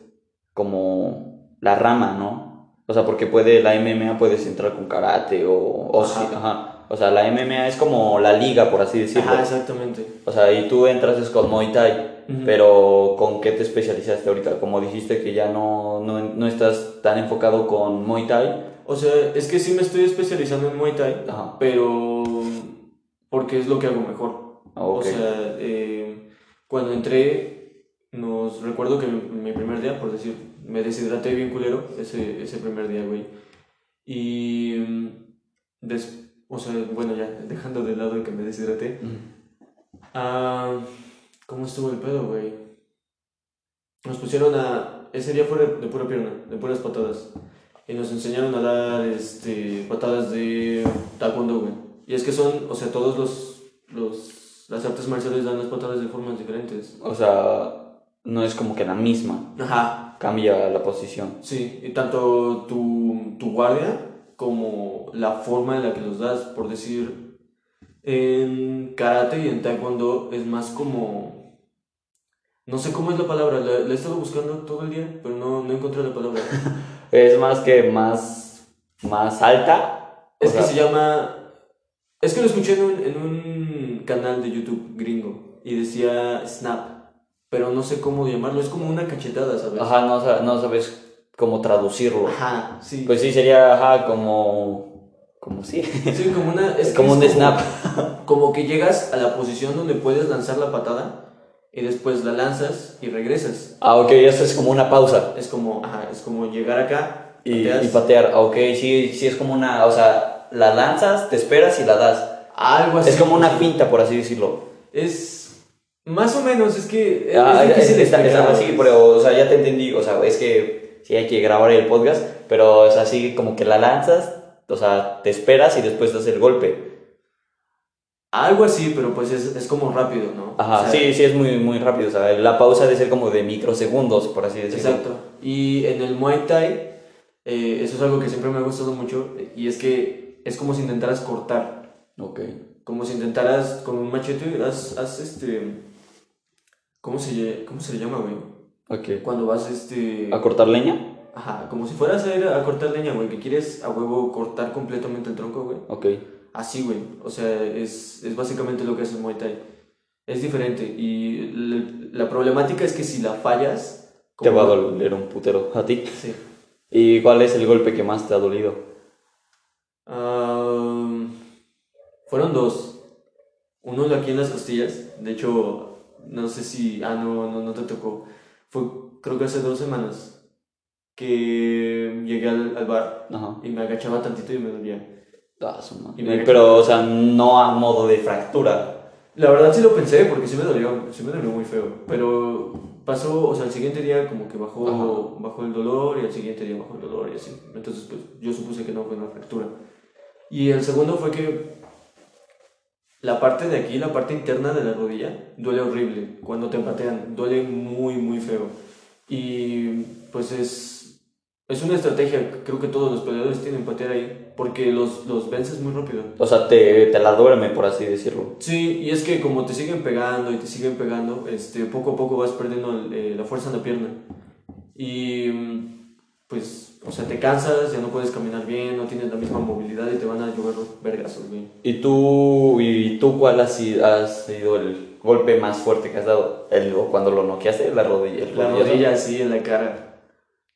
como la rama, ¿no? O sea, porque puede, la MMA puedes entrar con karate o, o sí, ajá. O sea, la MMA es como la liga, por así decirlo. Ajá, exactamente. O sea, y tú entras es con Muay Thai, Pero ¿con qué te especializaste ahorita? Como dijiste que ya no, no, no estás tan enfocado con Muay Thai. O sea, es que sí me estoy especializando en Muay Thai, Ajá. pero porque es lo que hago mejor. Ah, ok. O sea, eh, cuando entré, nos recuerdo que mi, primer día, por decir, me deshidraté bien culero ese, ese primer día, güey. Y, mm, des- o sea, bueno, ya, dejando de lado que me deshidraté, Ujú. Ah, ¿Cómo estuvo el pedo, güey? Nos pusieron a. Ese día fue de, pura pierna, de puras patadas. Y nos enseñaron a dar este, patadas de taekwondo, güey. Y es que son, o sea, todos los, los. Las artes marciales dan las patadas de formas diferentes. O sea, no es como que la misma, Ajá, cambia la posición. sí. Y tanto tu, tu guardia como la forma en la que los das, por decir. En karate y en taekwondo es más como. No sé cómo es la palabra, la, la he estado buscando todo el día, pero no, no encontré la palabra. Es más que más, más alta. Es que sea, se llama. Es que lo escuché en un, en un canal de YouTube gringo y decía Snap, pero no sé cómo llamarlo, es como una cachetada, ¿sabes? Ajá, no, sa- no sabes cómo traducirlo. Ajá, sí. Pues sí, sería, ajá, como... Como sí. Sí, como una. Es como un snap. Como que llegas a la posición donde puedes lanzar la patada y después la lanzas y regresas. Ah, ok, eso es como una pausa. Es como, ajá, es como llegar acá Y, pateas. y patear, ah, ok, sí, sí es como una, o sea, la lanzas, te esperas y la das. Algo así. Es como una finta, por así decirlo. Es más o menos, es que. Es, Ah, es de está, está así, pero, o sea, ya te entendí, o sea, es que sí hay que grabar el podcast, pero es así como que la lanzas, o sea, te esperas y después das el golpe. Algo así, pero pues es, es como rápido, ¿no? Ajá, O sea, sí, sí es muy, muy rápido, o sea, la pausa debe ser como de microsegundos, por así decirlo. Exacto. Y en el Muay Thai, eh, eso es algo que siempre me ha gustado mucho, y es que es como si intentaras cortar, Ok. como si intentaras con un machete, haz, haz este... ¿Cómo se, ¿Cómo se le llama, güey? Ok. Cuando vas, este... ¿A cortar leña? Ajá, como si fueras a ir a cortar leña, güey, que quieres a huevo cortar completamente el tronco, güey. Ok. Así, güey. O sea, es, es básicamente lo que hace el Muay Thai. Es diferente. Y le- la problemática es que si la fallas. Te va a doler un putero a ti. Sí. ¿Y cuál es el golpe que más te ha dolido? Ah, fueron dos. Uno aquí en las costillas. De hecho, no sé si. Ah, no, no, no te tocó. Fue, creo que hace dos semanas. Que llegué al, al bar Ajá. y me agachaba tantito y me dolía. Ah. Y me- Pero, o sea, no a modo de fractura. La verdad sí lo pensé porque sí me dolió, sí me dolió muy feo. Pero pasó, o sea, el siguiente día como que bajó, bajó el dolor y el siguiente día bajó el dolor y así. Entonces, pues yo supuse que no fue una fractura. Y el segundo fue que la parte de aquí, la parte interna de la rodilla, duele horrible. Cuando te patean, duele muy, muy feo. Y pues es, es una estrategia que creo que todos los peleadores tienen patear ahí porque los, los vences muy rápido. O sea, te, te la duerme, por así decirlo. Sí, y es que como te siguen pegando y te siguen pegando, este, poco a poco vas perdiendo eh, la fuerza en la pierna. Y mm, pues, o sea, te cansas, ya no puedes caminar bien, no tienes la misma movilidad y te van a llover vergazos, güey. ¿Y tú, y tú cuál ha sido, ha sido el golpe más fuerte que has dado? El, cuando lo noqueaste, la rodilla. el La rodillazo? rodilla así en la cara.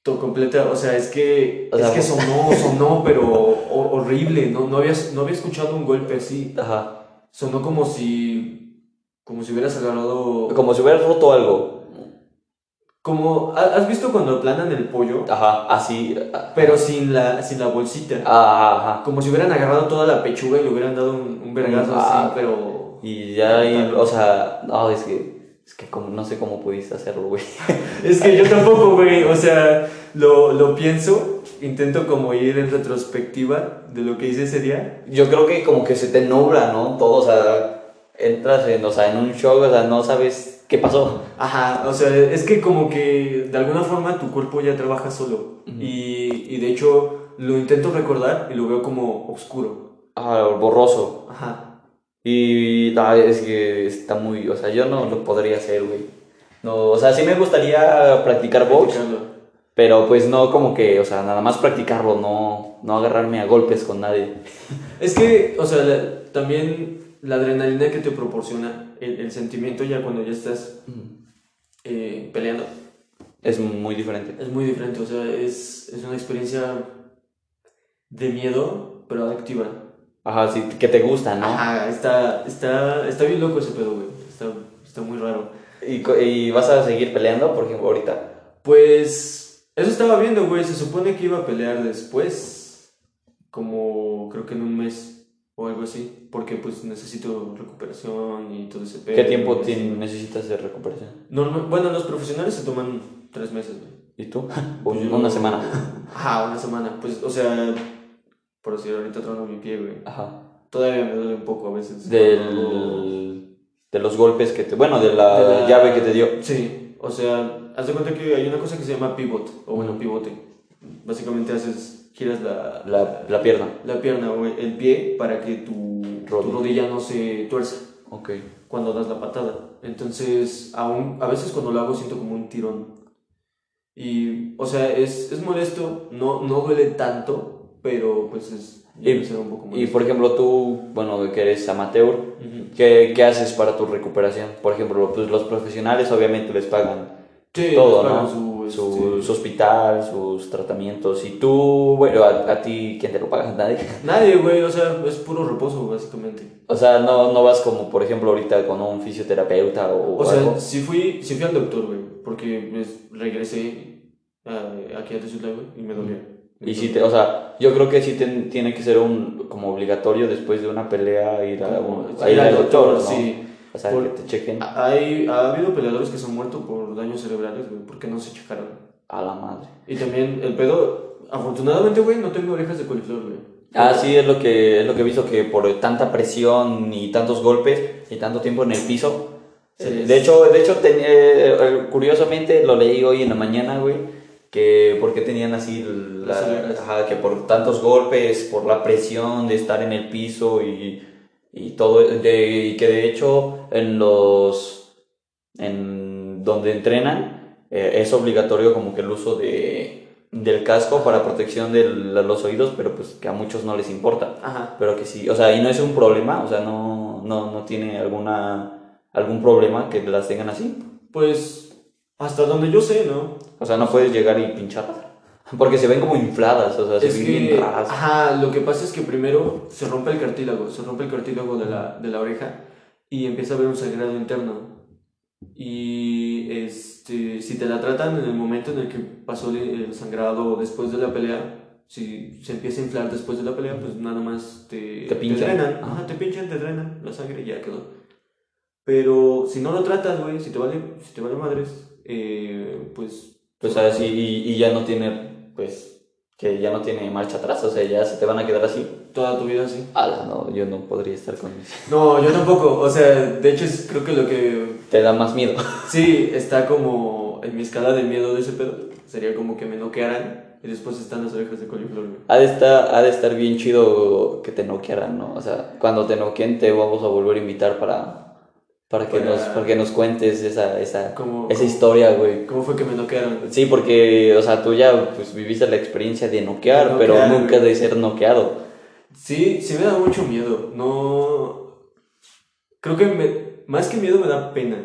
Todo completa, o sea, es que, O es que sonó, sonó, pero ho- horrible, no, no, había, no había escuchado un golpe así. Ajá. Sonó como si, como si hubieras agarrado... Como si hubieras roto algo. Como, ¿ha- ¿has visto cuando aplanan el pollo? Ajá, así. Pero sin la, sin la bolsita. ah, Ajá. Como si hubieran agarrado toda la pechuga y le hubieran dado un, un vergazo Ah. así, pero... Y ya, ahí, o sea, no, es que, es que como, no sé cómo pudiste hacerlo, güey. Es que yo tampoco, güey, o sea, lo, lo pienso, intento como ir en retrospectiva de lo que hice ese día. Yo creo que como que se te nubla, ¿no? Todo, o sea, entras en, o sea, en un shock, o sea, no sabes qué pasó. Ajá, o sea, es que como que de alguna forma tu cuerpo ya trabaja solo. Y, y de hecho lo intento recordar y lo veo como oscuro. Ah, borroso. Ajá. Y ah, es que está muy, o sea, yo no lo podría hacer, güey. No, o sea, sí me gustaría practicar box, pero pues no como que, o sea, nada más practicarlo, no, no agarrarme a golpes con nadie. Es que, o sea, la- también la adrenalina que te proporciona, el, el sentimiento ya cuando ya estás eh, peleando, Es muy diferente. es muy diferente. O sea, es, es una experiencia de miedo, pero adictiva. Ajá, sí, que te gusta, ¿no? Ajá, está, está, está bien loco ese pedo, güey. Está, está muy raro. Y, y vas a seguir peleando, por ejemplo, ahorita. Pues, eso estaba viendo, güey. Se supone que iba a pelear después, como creo que en un mes o algo así, porque pues necesito recuperación y todo ese pedo. ¿Qué tiempo tien- necesitas de recuperación? Bueno, los profesionales se toman tres meses, güey. ¿Y tú? Pues yo- Una semana. Ajá, una semana. Pues, o sea, por decir, ahorita trono mi pie, güey. Ajá. Todavía me duele un poco a veces. Del, de los golpes que te... Bueno, de la, de la- llave que te dio. Sí, o sea, haz de cuenta que hay una cosa que se llama pivot, o bueno, Ujú. pivote. Básicamente haces, giras la, La, la pierna. la pierna o el pie para que tu tu Rodilla. rodilla no se tuerza Ok. cuando das la patada. Entonces, aún, a veces cuando lo hago siento como un tirón. Y, o sea, es, es molesto, no, no duele tanto, pero pues es ser un poco Y molesto. por ejemplo, tú, bueno, que eres amateur. ¿qué, qué haces para tu recuperación? Por ejemplo, pues los profesionales obviamente les pagan Sí, todo, les pagan ¿no? su, Su, este, su hospital, sus tratamientos. Y tú, bueno, a, a ti, ¿quién te lo paga? Nadie. Nadie, güey, o sea, es puro reposo, básicamente. O sea, no, no vas como, por ejemplo, ahorita con un fisioterapeuta o, O sea, sí fui, sí fui al doctor, güey, porque pues, regresé a- aquí a Tezutla, güey, y me dolía. Y si te, o sea, yo creo que sí ten- tiene que ser un como obligatorio después de una pelea ir a, Como- a ir al doctor, ¿no? sí. O sea, Por- que te chequen Hay, ha habido peleadores que se han muerto por daños cerebrales, güey, porque no se checaron. a la madre. Y también el pedo, afortunadamente, güey, no tengo orejas de coliflor, güey. Ah, sí, es lo que es lo que he visto que por tanta presión y tantos golpes y tanto tiempo en el piso. De hecho, de hecho ten- eh, curiosamente lo leí hoy en la mañana, güey, que porque tenían así la- ajá, que por tantos golpes, por la presión de estar en el piso y, y todo de- y que de hecho en los en donde entrenan eh, es obligatorio como que el uso de del casco para protección de los oídos, pero pues que a muchos no les importa. Ajá. Pero que sí, o sea, y no es un problema, o sea, no, no, no tiene alguna, algún problema que las tengan así. Pues hasta donde yo sé, ¿no? O sea, no puedes llegar y pincharlas. Porque se ven como infladas, o sea, se Es ven que, bien raras. ajá, lo que pasa es que primero se rompe el cartílago, se rompe el cartílago de la, de la oreja y empieza a haber un sangrado interno. Y este, si te la tratan en el momento en el que pasó el, sangrado después de la pelea, si se empieza a inflar después de la pelea, pues nada más te, Te pinchan. drenan, ajá, te pinchan, te drenan la sangre y ya quedó. Pero si no lo tratas, güey, si te vale, si te vale madres, eh, pues Pues así, y, y ya no tiene, pues, que ya no tiene marcha atrás, o sea, ya se te van a quedar así. toda tu vida así. Ala, no, yo no podría estar con eso. No, yo tampoco. O sea, de hecho, es, creo que lo que Te da más miedo. sí está como en mi escala de miedo de ese pedo sería como que me noquearan y después están las orejas de coliflor. güey. Ha de, estar, ha de estar bien chido que te noquearan, ¿no? O sea, cuando te noqueen te vamos a volver a invitar para, para, que, Para- Nos, para que nos cuentes esa, esa, esa historia, güey. ¿Cómo fue que me noquearon? Sí, porque, o sea, tú ya pues, viviste la experiencia de noquear, De pero nunca de ser noqueado. Sí, sí me da mucho miedo. No. Creo que me- más que miedo me da pena.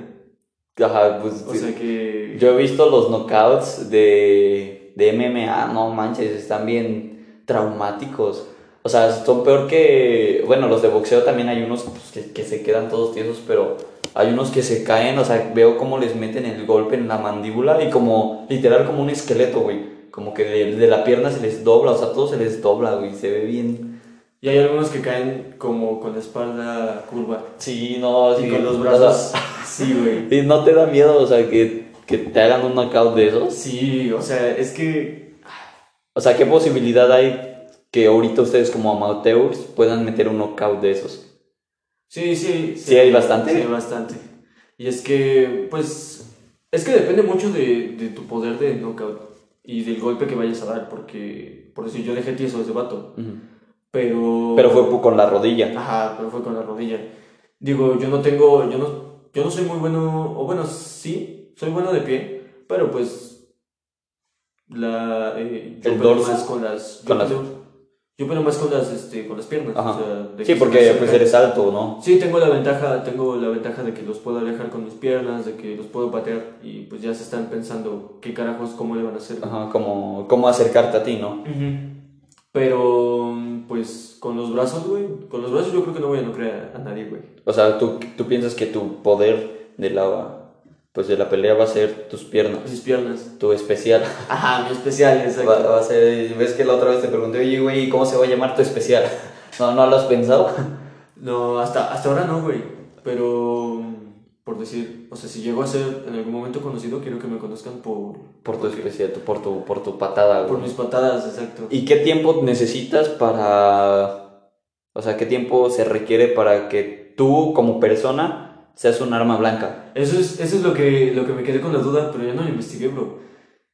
Ajá, pues O sea que. yo he visto los knockouts de, de MMA, no manches, están bien traumáticos. O sea, son peor que, bueno, los de boxeo también hay unos pues, que, que se quedan todos tiesos, pero hay unos que se caen, o sea, veo cómo les meten el golpe en la mandíbula y como, literal, como un esqueleto, güey. Como que de, de la pierna se les dobla, o sea, todo se les dobla, güey, se ve bien. Y hay algunos que caen como con la espalda curva. Sí, no, Y sí, con los brazos. Sí, güey. ¿Y no te da miedo, o sea, que, que te hagan un knockout de esos? Sí, o sea, es que. O sea, ¿qué posibilidad hay que ahorita ustedes como amateurs puedan meter un knockout de esos? Sí, sí. ¿Sí hay bastante? Sí, hay bastante. Y es que, pues, es que depende mucho de, de tu poder de knockout y del golpe que vayas a dar, porque, por decir, yo dejé tieso ese vato, pero... Pero fue con la rodilla. Ajá, pero fue con la rodilla. Digo, yo no tengo, yo no, yo no soy muy bueno, o bueno, sí, soy bueno de pie, pero pues, la, eh, yo ¿El dorso? más con las, yo Con las- peleo- yo peleo más con las, este, con las piernas, Ajá. o sea, de Sí, que porque pues eres alto, ¿no? Sí, tengo la ventaja, tengo la ventaja de que los puedo alejar con mis piernas, de que los puedo patear y pues ya se están pensando qué carajos, cómo le van a hacer. Ajá, como, como acercarte a ti, ¿no? Ujú. Pero pues con los brazos, güey, con los brazos yo creo que no voy a no creer a nadie, güey. O sea, ¿tú, tú piensas que tu poder de la, pues de la pelea va a ser tus piernas, Mis piernas. tu especial. Ajá, mi especial, exacto. Va, va a ser, ves que la otra vez te pregunté, oye, güey, ¿cómo se va a llamar tu especial? No, no lo has pensado. No, hasta, hasta ahora no, güey. Pero, por decir, o sea, si llego a ser en algún momento conocido, quiero que me conozcan por, Por tu especial, tu- por tu, por tu patada, por güey. mis patadas, exacto. ¿Y qué tiempo necesitas para... O sea, qué tiempo se requiere para que tú como persona seas un arma blanca? Eso es, eso es lo, que, lo que me quedé con la duda, pero ya no lo investigué, bro.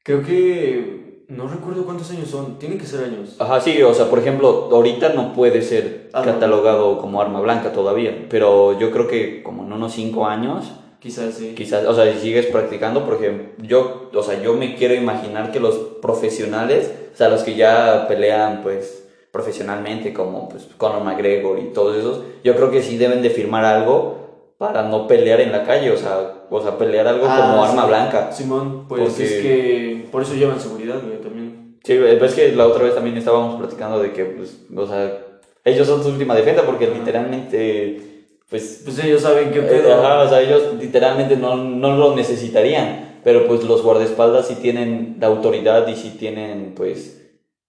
Creo que. No recuerdo cuántos años son. Tienen que ser años. Ajá, sí, o sea, por ejemplo, ahorita no puede ser Arma catalogado como arma blanca todavía, pero yo creo que como en unos 5 años, Quizás sí. quizás, o sea, si sigues practicando, porque yo, o sea, yo me quiero imaginar que los profesionales, o sea, los que ya pelean, pues, profesionalmente, como, pues, Conor McGregor y todos esos, yo creo que sí deben de firmar algo para no pelear en la calle, o sea, o sea, pelear algo Ah, como arma sí. blanca. Simón, pues Porque- es que. Por eso llevan seguridad, güey, también. Sí, es que la otra vez también estábamos platicando de que, pues, o sea, ellos son su última defensa porque literalmente, pues, Pues ellos saben qué eh, ajá, o sea, ellos literalmente no, no lo necesitarían, pero pues los guardaespaldas sí tienen la autoridad y sí tienen, pues,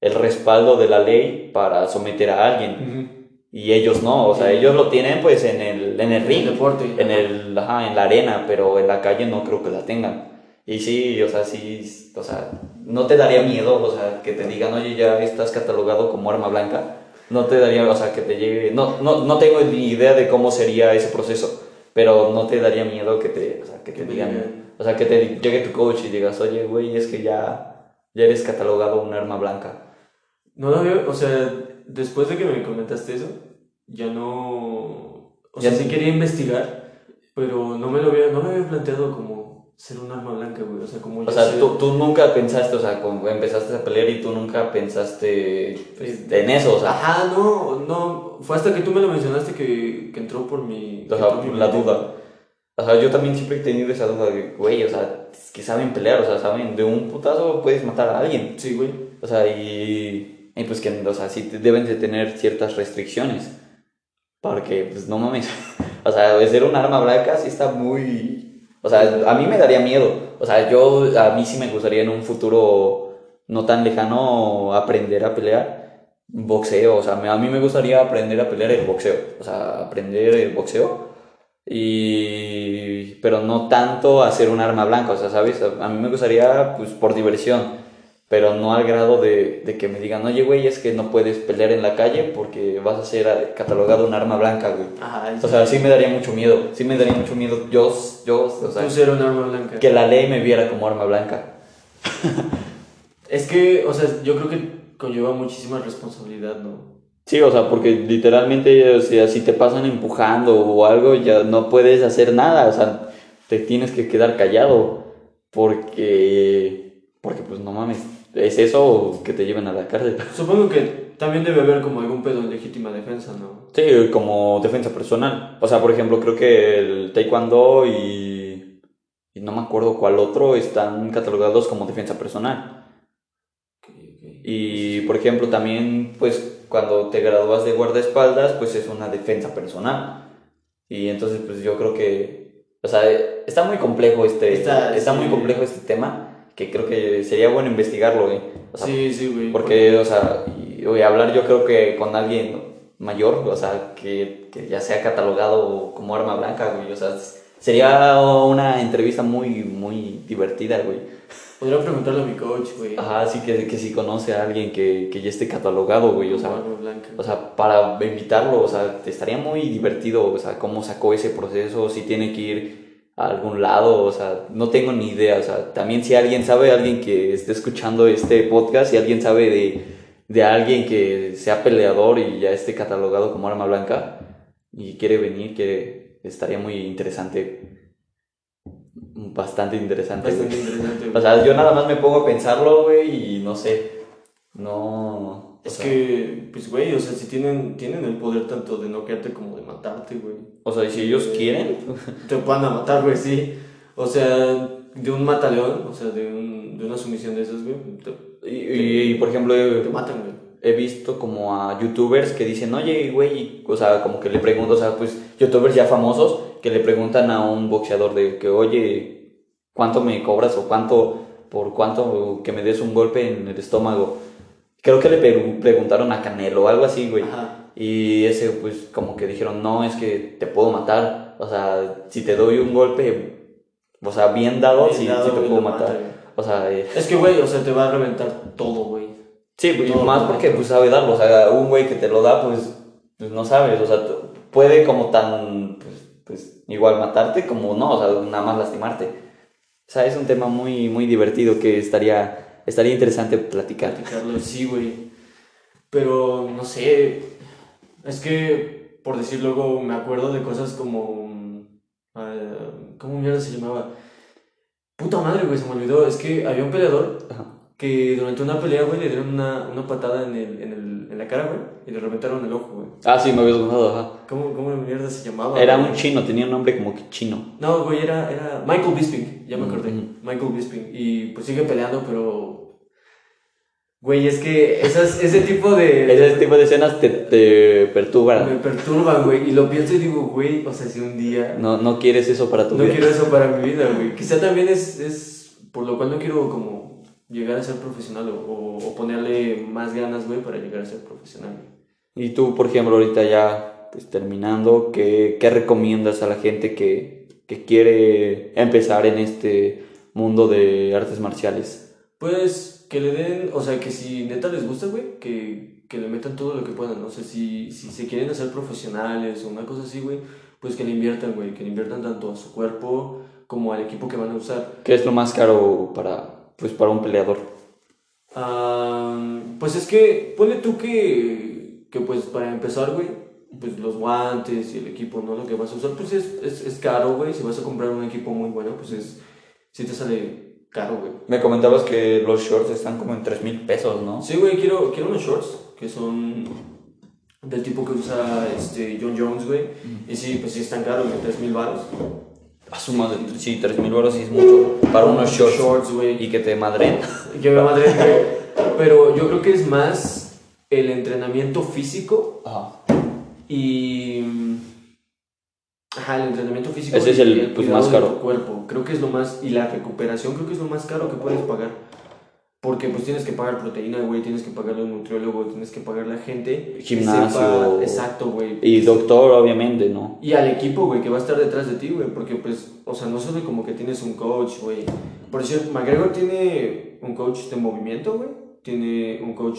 el respaldo de la ley para someter a alguien. Y ellos no, o sea, ellos lo tienen, pues, en el, en el ring, deporte. en el, ajá, en la arena, pero en la calle no creo que la tengan. Y sí, o sea, sí, o sea, no te daría miedo, o sea, que te digan, oye, ya estás catalogado como arma blanca. No te daría, o sea, que te llegue, no, no, no tengo ni idea de cómo sería ese proceso, pero no te daría miedo que te, o sea, que te digan. o sea, que te llegue tu coach y digas, oye, güey, es que ya, ya eres catalogado un arma blanca. No lo veo, o sea, después de que me comentaste eso, ya no. O Ya sea, sí quería investigar, pero no me lo había, no me había planteado como ser un arma blanca, güey. O sea, como O sea, ser- tú, tú nunca pensaste, o sea, cuando empezaste a pelear y tú nunca pensaste pues, en eso, o sea, Ajá, no, no. Fue hasta que tú me lo mencionaste que, que entró por mi. o sea, mi la mente. duda. O sea, yo también siempre he tenido esa duda de, güey, o sea, es que saben pelear, o sea, saben, de un putazo puedes matar a alguien. Sí, güey. O sea, y, y pues que, o sea, sí deben de tener ciertas restricciones. Porque, pues, no mames. O sea, ser un arma blanca sí está muy... O sea, a mí me daría miedo. O sea, yo, a mí sí me gustaría en un futuro no tan lejano aprender a pelear boxeo. O sea, a mí me gustaría aprender a pelear el boxeo. O sea, aprender el boxeo. Y... Pero no tanto hacer un arma blanca. O sea, ¿sabes? A mí me gustaría, pues, por diversión pero no al grado de, de que me digan, oye, güey, es que no puedes pelear en la calle porque vas a ser catalogado un arma blanca, güey. Ajá. O sea, sí me daría mucho miedo, sí me daría mucho miedo yo, yo o sea, tú ser un arma blanca. que la ley me viera como arma blanca. Es que, o sea, yo creo que conlleva muchísima responsabilidad, ¿no? Sí, o sea, porque literalmente, o sea, si te pasan empujando o algo, ya no puedes hacer nada, o sea, te tienes que quedar callado porque, porque pues no mames, es eso o que te lleven a la cárcel. Supongo que también debe haber como algún pedo en legítima defensa, ¿no? Sí, como defensa personal. O sea, por ejemplo, creo que el taekwondo y, y no me acuerdo cuál otro están catalogados como defensa personal. Y, por ejemplo, también, pues, cuando te gradúas de guardaespaldas, pues es una defensa personal. Y entonces, pues yo creo que, o sea, está muy complejo este, Está- está, sí. muy complejo este tema, que creo que sería bueno investigarlo, güey. O sea, Sí, sí, güey. porque, o sea, y, oye, hablar yo creo que con alguien mayor, o sea, que, que ya sea catalogado como arma blanca, güey, o sea, sería una entrevista muy, muy divertida, güey. Podría preguntarle a mi coach, güey. Ajá, sí que, que si conoce a alguien que, que ya esté catalogado, güey, o sea, arma blanca. o sea, para invitarlo, o sea, estaría muy divertido, o sea, cómo sacó ese proceso, si tiene que ir a algún lado, o sea, no tengo ni idea, o sea, también si alguien sabe, alguien que esté escuchando este podcast, si alguien sabe de, de alguien que sea peleador y ya esté catalogado como arma blanca y quiere venir, quiere, estaría muy interesante, bastante interesante. Bastante interesante. O sea, yo nada más me pongo a pensarlo, güey, y no sé, no... Es sea, que, pues, güey, o sea, si tienen, tienen el poder tanto de noquearte como de matarte, güey. O sea, si ellos quieren, Te van a matar, güey, sí. O sea, de un mataleón, o sea, de, un, de una sumisión de esas, güey, te, Y, y- y, por ejemplo, te he, matan, güey. he visto como a youtubers que dicen, oye, güey, o sea, como que le pregunto, o sea, pues youtubers ya famosos que le preguntan a un boxeador de que, oye, ¿cuánto me cobras o cuánto, por cuánto que me des un golpe en el estómago? Creo que le pre- preguntaron a Canelo o algo así, güey. Ajá. Y ese, pues, como que dijeron, no, es que te puedo matar. O sea, si te doy un golpe, o sea, bien dado, Bien sí, dado, sí te puedo matar. mata. O sea, eh, Es que, güey, o sea, te va a reventar todo, güey. Sí, pues, Todo más correcto. porque pues sabe darlo, o sea, un güey que te lo da, pues, pues no sabes, o sea, puede como tan, pues, pues, igual matarte como no, o sea, nada más lastimarte. O sea, es un tema muy, muy divertido que estaría, estaría interesante platicar. Platicarlo, sí, güey. Pero, no sé, es que, por decir luego, me acuerdo de cosas como... mm, ah, ¿Cómo mierda se llamaba? Puta madre, güey, se me olvidó. Es que había un peleador Ajá. que durante una pelea, güey, le dieron una, una patada en, el, en, el, en la cara, güey, y le reventaron el ojo, güey. Ah, sí, me habías contado, ajá. ¿Cómo, ¿Cómo mierda se llamaba? Era güey? un chino, tenía un nombre como que chino. No, güey, era, era Michael Bisping, ya me acordé. Ujú. Michael Bisping. Y pues sigue peleando, pero. Güey, es que esas, ese tipo de. Ese tipo de escenas te, te Me perturban. perturban, güey. Y lo pienso y digo, güey, o sea, si un día. No, no quieres eso para tu No vida. quiero eso para mi vida, güey. Quizá también es, es por lo cual no quiero como llegar a ser profesional o, o, o ponerle más ganas, güey, para llegar a ser profesional. Y tú, por ejemplo, ahorita ya pues, terminando, ¿qué, qué recomiendas a la gente que, que quiere empezar en este mundo de artes marciales? Pues que le den, o sea, que si neta les gusta, güey, que, que le metan todo lo que puedan. O sea, si, si se quieren hacer profesionales o una cosa así, güey, pues que le inviertan, güey, que le inviertan tanto a su cuerpo como al equipo que van a usar. ¿Qué es lo más caro para, pues, para un peleador? Ah, pues es que, ponle tú que, que pues para empezar, güey, pues los guantes y el equipo, ¿no? Lo que vas a usar, pues es, es, es caro, güey. Si vas a comprar un equipo muy bueno, pues es, sí te sale caro, güey. Me comentabas que los shorts están como en 3 mil pesos, ¿no? Sí, güey, quiero, quiero unos shorts que son del tipo que usa este John Jones, güey. Y sí, pues sí están caros, güey, 3 mil baros. A su madre, sí, 3 mil baros sí es mucho. Para unos shorts. Shorts, güey. Y que te madren. Que me madre, güey. Pero yo creo que es más el entrenamiento físico Ajá. y. Ajá, el entrenamiento físico. Ese es y el, pues, más de caro. tu cuerpo. Creo que es lo más. Y la recuperación creo que es lo más caro que puedes pagar. Porque pues tienes que pagar proteína, güey, tienes que pagarle a un nutriólogo, tienes que pagarle a gente. Gimnasio. sepa- exacto, güey. Y doctor, obviamente, ¿no? Y al equipo, güey, que va a estar detrás de ti, güey, porque pues, o sea, no solo como que tienes un coach, güey. Por decir, McGregor tiene un coach de movimiento, güey. Tiene un coach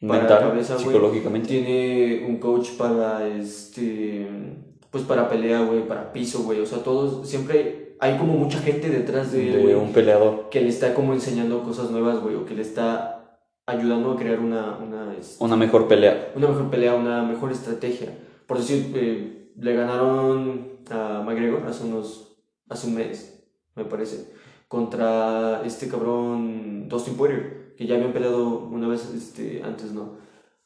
para Mental, cabeza, güey. Tiene un coach para, este, pues para pelea, güey, para piso, güey. O sea, todos, siempre hay como mucha gente detrás de De güey, un peleador. que le está como enseñando cosas nuevas, güey, o que le está ayudando a crear una, una, este, Una mejor pelea. una mejor pelea, una mejor estrategia. Por decir, eh, le ganaron a McGregor hace unos, hace un mes, me parece, contra este cabrón Dustin Poirier, que ya habían peleado una vez este, antes, ¿no?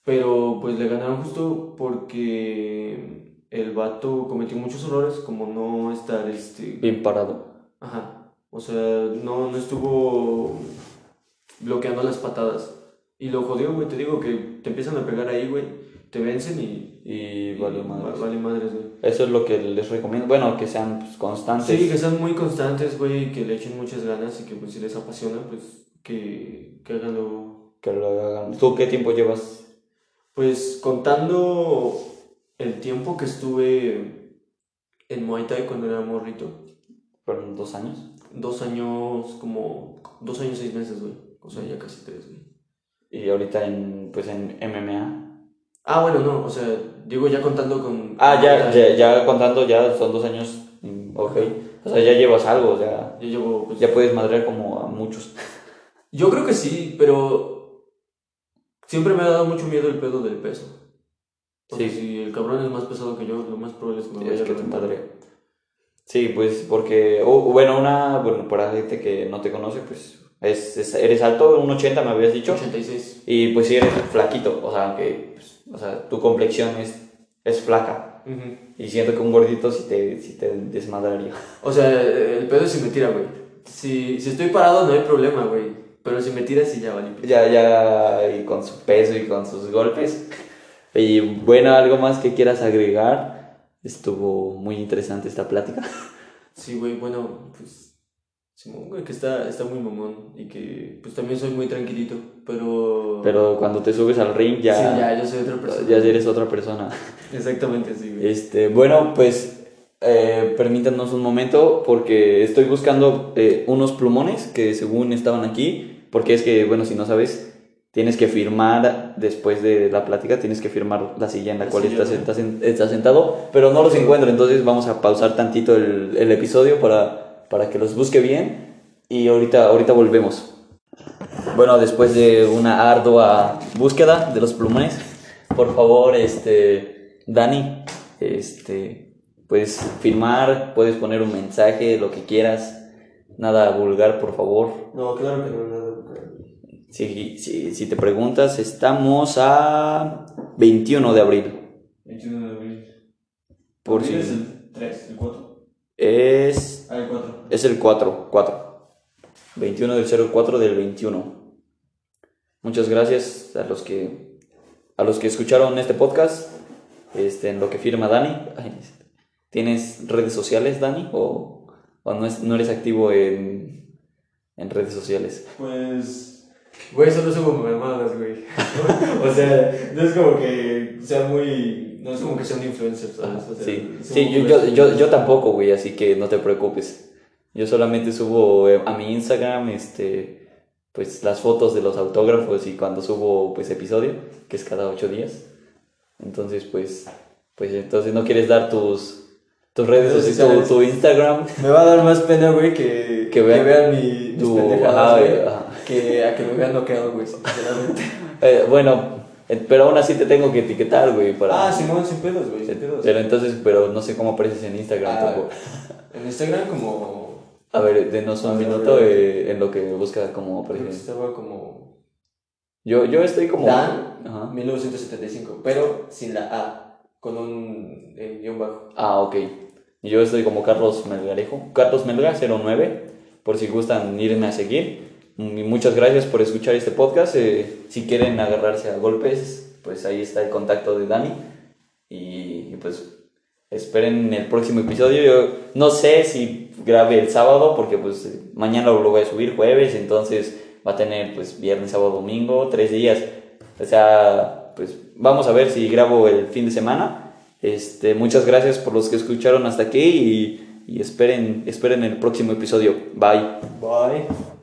Pero pues le ganaron justo porque el vato cometió muchos errores, como no estar, este, Bien parado. Ajá. O sea, no, no estuvo bloqueando las patadas. Y lo jodió, güey. Te digo que te empiezan a pegar ahí, güey. Te vencen y. Y vale y madres. va- Vale madres, güey. Eso es lo que les recomiendo. Bueno, que sean pues, constantes. Sí, que sean muy constantes, güey. Que le echen muchas ganas y que, pues, si les apasiona, pues, que, que hagan lo. Que lo hagan. ¿Tú qué tiempo llevas? Pues, contando el tiempo que estuve en Muay Thai cuando era morrito. ¿Fueron dos años? Dos años, como. Dos años, seis meses, güey. O sea, ya casi tres, güey. Y ahorita en, pues en MMA. Ah, bueno, no, o sea, digo ya contando con... Ah, ya, ya, ya contando, ya son dos años. mm, Ok. O sea, ya llevas algo, ya, Yo llevo, pues, ya puedes madrear como a muchos. Yo creo que sí, pero siempre me ha dado mucho miedo el pedo del peso. Sea, Sí. si el cabrón es más pesado que yo, lo más probable es que me vaya Es a que te reventar. Sí, pues porque, o- bueno, una, bueno, para gente que no te conoce, pues es, es- eres alto, un 80 me habías dicho. 86. Y pues sí eres flaquito, o sea, que, pues, o sea, tu complexión es, es flaca. Ujú. Y siento que un gordito sí te, sí te desmadraría. O sea, el pedo es si me tira, güey. Si, si estoy parado no hay problema, güey. Pero si me tira, sí ya vale. Ya, ya, y con su peso y con sus golpes. Y bueno, algo más que quieras agregar. Estuvo muy interesante esta plática. Sí, güey, bueno, pues... Simón, güey, que está, está muy mamón. Y que, pues también soy muy tranquilito. Pero... Pero cuando te subes al ring ya, Sí, ya, yo soy otra persona. ya eres otra persona. Exactamente, sí, güey. Este, bueno, pues eh, permítanos un momento porque estoy buscando eh, unos plumones que según estaban aquí. Porque es que, bueno, si no sabes, tienes que firmar después de la plática, tienes que firmar la silla en la La cual estás, sentado, pero no los encuentro. Entonces vamos a pausar tantito el, el episodio para, para que los busque bien y ahorita, ahorita volvemos. Bueno, después de una ardua búsqueda de los plumones, por favor, este, Dani, este, puedes firmar, puedes poner un mensaje, lo que quieras, nada vulgar, por favor. No, claro que no. Si, si, si te preguntas, estamos a 21 de abril. 21 de abril. Por ¿Abril si es el 3, el 4? es, Ah, el 4. es el 4, 4. 21 del 04 del 21. Muchas gracias a los que a los que escucharon este podcast, este, en lo que firma Dani. ¿Tienes redes sociales, Dani? ¿O, o no, es- no eres activo en, en redes sociales? Pues. Güey, solo subo mamadas, güey. o sea, no es como que sea muy. No es como que sea un influencer, ¿sabes? O sea, Sí, sí yo, yo, yo, yo tampoco, güey, así que no te preocupes. Yo solamente subo eh, a mi Instagram, este, pues las fotos de los autógrafos y cuando subo, pues, episodio, que es cada ocho días. Entonces, pues, pues, entonces no quieres dar tus, tus redes sociales, tu, Instagram, Me va a dar más pena, güey, que, Que vean- mi, mis tu, pendejadas, ajá, güey, ajá. Que a que me vean noqueado, güey, sinceramente. Eh, bueno, eh, pero aún así te tengo que etiquetar, güey, para... ah, Simón, sin pedos, güey, sin pedos. Pero entonces, pero no sé cómo apareces en Instagram Ah, tampoco. En Instagram como A ver, denos un minuto eh, en lo que busca como presidente. estaba como Yo, yo estoy como... Dan Ajá. 1975, pero sin la A, con un eh, guion bajo. Ah, ok. Yo estoy como Carlos Melgarejo. Carlos Melga 09, por si gustan irme a seguir. Muchas gracias por escuchar este podcast. Eh, si quieren agarrarse a golpes, pues ahí está el contacto de Dani. Y, y pues esperen el próximo episodio. Yo no sé si grabe el sábado porque pues eh, mañana lo voy a subir jueves, entonces va a tener pues viernes, sábado, domingo, tres días. O sea, pues vamos a ver si grabo el fin de semana. Este, muchas gracias por los que escucharon hasta aquí y, y esperen, esperen el próximo episodio. Bye. Bye.